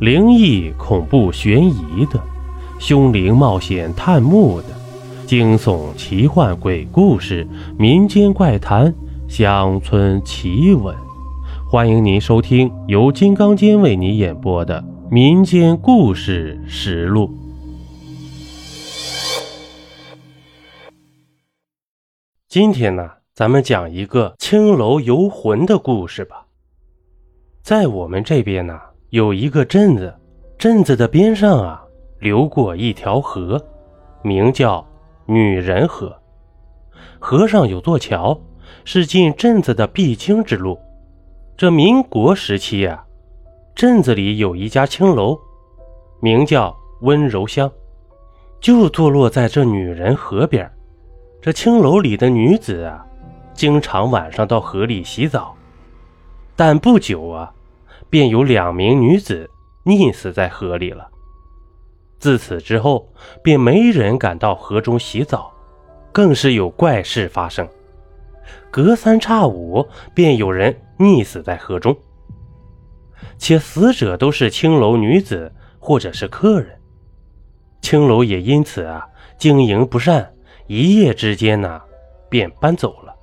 灵异、恐怖、悬疑的，凶灵冒险探墓的，惊悚、奇幻、鬼故事、民间怪谈、乡村奇闻，欢迎您收听由金刚间为你演播的《民间故事实录》。今天呢，咱们讲一个青楼游魂的故事吧。在我们这边呢。有一个镇子，镇子的边上啊，流过一条河，名叫女人河。河上有座桥，是进镇子的必经之路。这民国时期啊，镇子里有一家青楼，名叫温柔乡，就坐落在这女人河边。这青楼里的女子啊，经常晚上到河里洗澡，但不久啊。便有两名女子溺死在河里了。自此之后，便没人敢到河中洗澡，更是有怪事发生。隔三差五，便有人溺死在河中，且死者都是青楼女子或者是客人。青楼也因此啊经营不善，一夜之间呢便搬走了。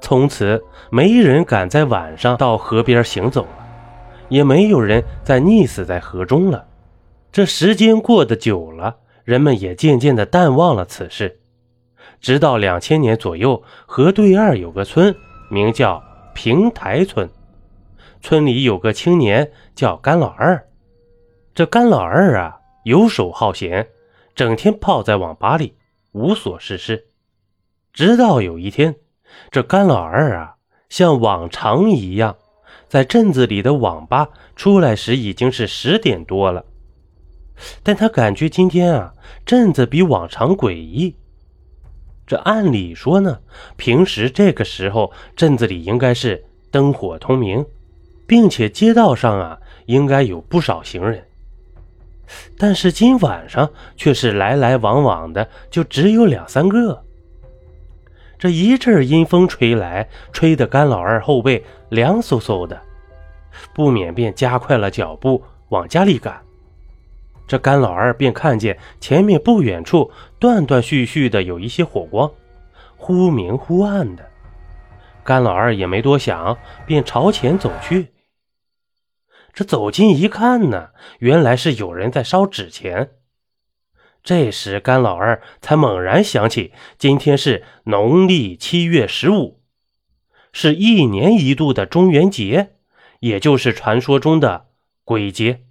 从此，没人敢在晚上到河边行走了。也没有人再溺死在河中了。这时间过得久了，人们也渐渐的淡忘了此事。直到两千年左右，河对岸有个村，名叫平台村。村里有个青年叫甘老二。这甘老二啊，游手好闲，整天泡在网吧里，无所事事。直到有一天，这甘老二啊，像往常一样。在镇子里的网吧出来时已经是十点多了，但他感觉今天啊，镇子比往常诡异。这按理说呢，平时这个时候镇子里应该是灯火通明，并且街道上啊应该有不少行人，但是今晚上却是来来往往的，就只有两三个。这一阵阴风吹来，吹得甘老二后背凉飕飕的，不免便加快了脚步往家里赶。这甘老二便看见前面不远处断断续续的有一些火光，忽明忽暗的。甘老二也没多想，便朝前走去。这走近一看呢，原来是有人在烧纸钱。这时，甘老二才猛然想起，今天是农历七月十五，是一年一度的中元节，也就是传说中的鬼节。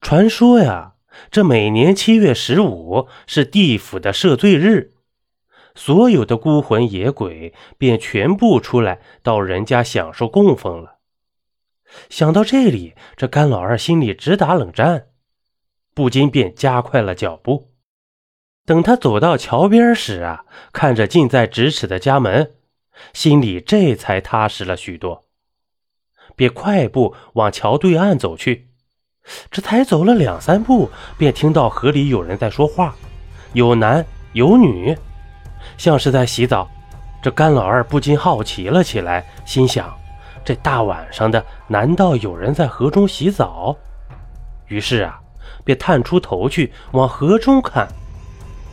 传说呀，这每年七月十五是地府的赦罪日，所有的孤魂野鬼便全部出来到人家享受供奉了。想到这里，这甘老二心里直打冷战。不禁便加快了脚步。等他走到桥边时啊，看着近在咫尺的家门，心里这才踏实了许多，便快步往桥对岸走去。这才走了两三步，便听到河里有人在说话，有男有女，像是在洗澡。这甘老二不禁好奇了起来，心想：这大晚上的，难道有人在河中洗澡？于是啊。便探出头去往河中看，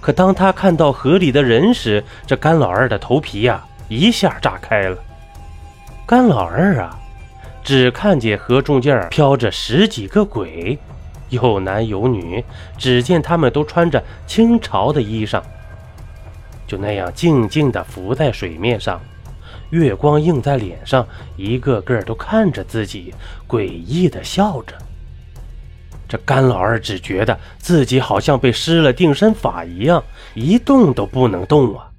可当他看到河里的人时，这甘老二的头皮呀一下炸开了。甘老二啊，只看见河中间飘着十几个鬼，有男有女，只见他们都穿着清朝的衣裳，就那样静静地浮在水面上，月光映在脸上，一个个都看着自己，诡异的笑着。这甘老二只觉得自己好像被施了定身法一样，一动都不能动啊！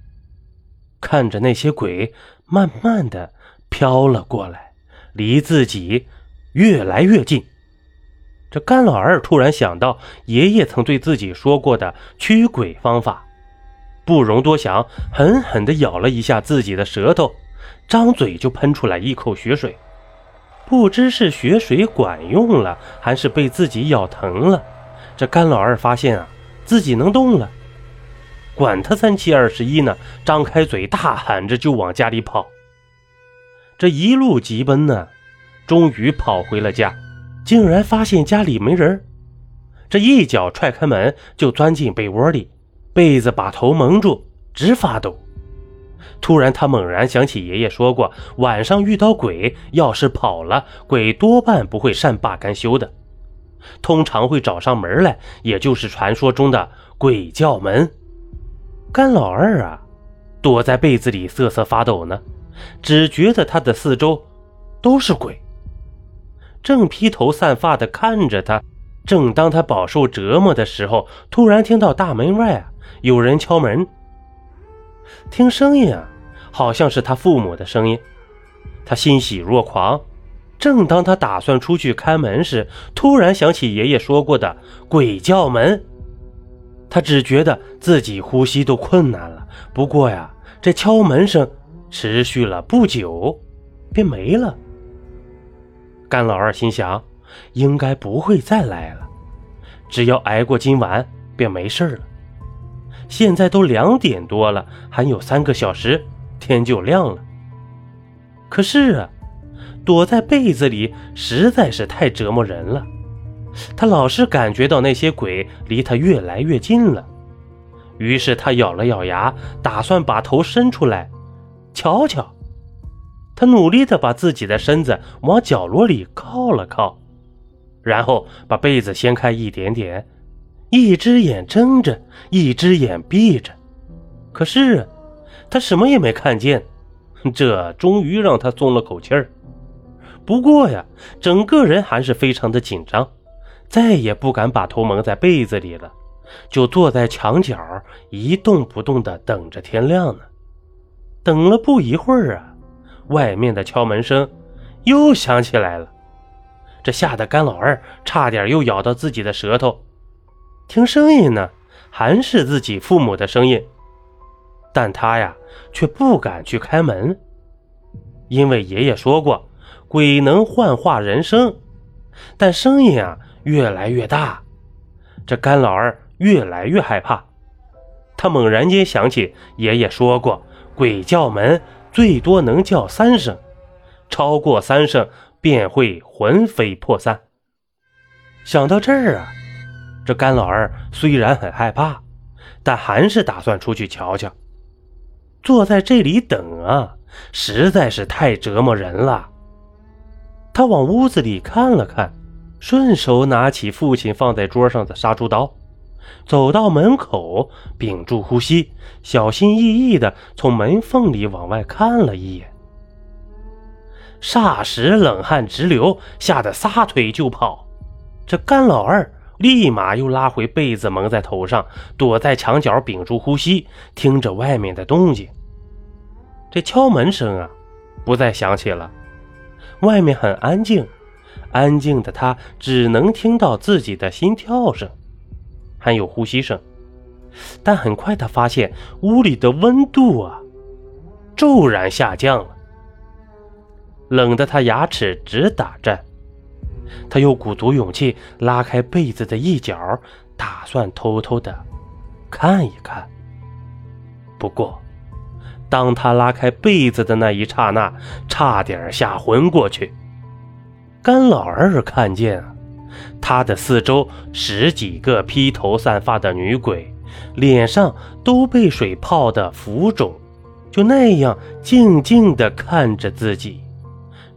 看着那些鬼慢慢的飘了过来，离自己越来越近。这甘老二突然想到爷爷曾对自己说过的驱鬼方法，不容多想，狠狠地咬了一下自己的舌头，张嘴就喷出来一口血水。不知是血水管用了，还是被自己咬疼了。这甘老二发现啊，自己能动了，管他三七二十一呢，张开嘴大喊着就往家里跑。这一路急奔呢，终于跑回了家。竟然发现家里没人，这一脚踹开门就钻进被窝里，被子把头蒙住，直发抖。突然，他猛然想起爷爷说过，晚上遇到鬼，要是跑了，鬼多半不会善罢甘休的，通常会找上门来，也就是传说中的鬼叫门。干老二啊，躲在被子里瑟瑟发抖呢，只觉得他的四周都是鬼，正披头散发的看着他。正当他饱受折磨的时候，突然听到大门外啊有人敲门。听声音啊，好像是他父母的声音。他欣喜若狂。正当他打算出去开门时，突然想起爷爷说过的鬼叫门。他只觉得自己呼吸都困难了。不过呀，这敲门声持续了不久，便没了。甘老二心想，应该不会再来了。只要挨过今晚，便没事了。现在都两点多了，还有三个小时，天就亮了。可是啊，躲在被子里实在是太折磨人了。他老是感觉到那些鬼离他越来越近了。于是他咬了咬牙，打算把头伸出来瞧瞧。他努力地把自己的身子往角落里靠了靠，然后把被子掀开一点点。一只眼睁着，一只眼闭着，可是他什么也没看见，这终于让他松了口气儿。不过呀，整个人还是非常的紧张，再也不敢把头蒙在被子里了，就坐在墙角一动不动的等着天亮呢。等了不一会儿啊，外面的敲门声又响起来了，这吓得干老二差点又咬到自己的舌头。听声音呢，还是自己父母的声音，但他呀却不敢去开门，因为爷爷说过，鬼能幻化人声。但声音啊越来越大，这干老二越来越害怕。他猛然间想起爷爷说过，鬼叫门最多能叫三声，超过三声便会魂飞魄散。想到这儿啊。这甘老二虽然很害怕，但还是打算出去瞧瞧。坐在这里等啊，实在是太折磨人了。他往屋子里看了看，顺手拿起父亲放在桌上的杀猪刀，走到门口，屏住呼吸，小心翼翼地从门缝里往外看了一眼。霎时冷汗直流，吓得撒腿就跑。这甘老二。立马又拉回被子蒙在头上，躲在墙角屏住呼吸，听着外面的动静。这敲门声啊，不再响起了。外面很安静，安静的他只能听到自己的心跳声，还有呼吸声。但很快他发现屋里的温度啊，骤然下降了，冷得他牙齿直打颤。他又鼓足勇气拉开被子的一角，打算偷偷的看一看。不过，当他拉开被子的那一刹那，差点吓昏过去。干老二看见啊，他的四周十几个披头散发的女鬼，脸上都被水泡的浮肿，就那样静静地看着自己。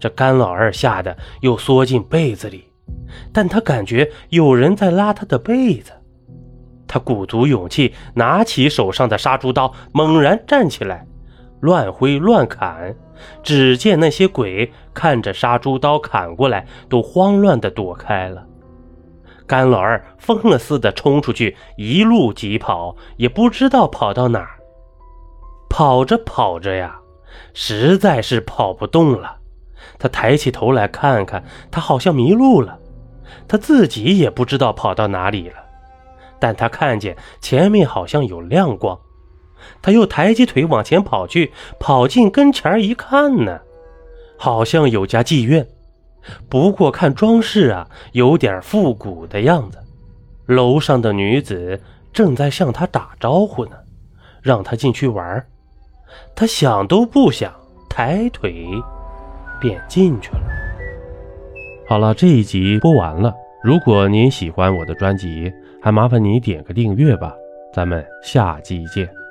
这甘老二吓得又缩进被子里，但他感觉有人在拉他的被子。他鼓足勇气，拿起手上的杀猪刀，猛然站起来，乱挥乱砍。只见那些鬼看着杀猪刀砍过来，都慌乱地躲开了。甘老二疯了似的冲出去，一路疾跑，也不知道跑到哪儿。跑着跑着呀，实在是跑不动了。他抬起头来看看，他好像迷路了，他自己也不知道跑到哪里了。但他看见前面好像有亮光，他又抬起腿往前跑去，跑进跟前一看呢，好像有家妓院，不过看装饰啊，有点复古的样子。楼上的女子正在向他打招呼呢，让他进去玩。他想都不想，抬腿。便进去了。好了，这一集播完了。如果您喜欢我的专辑，还麻烦您点个订阅吧。咱们下集见。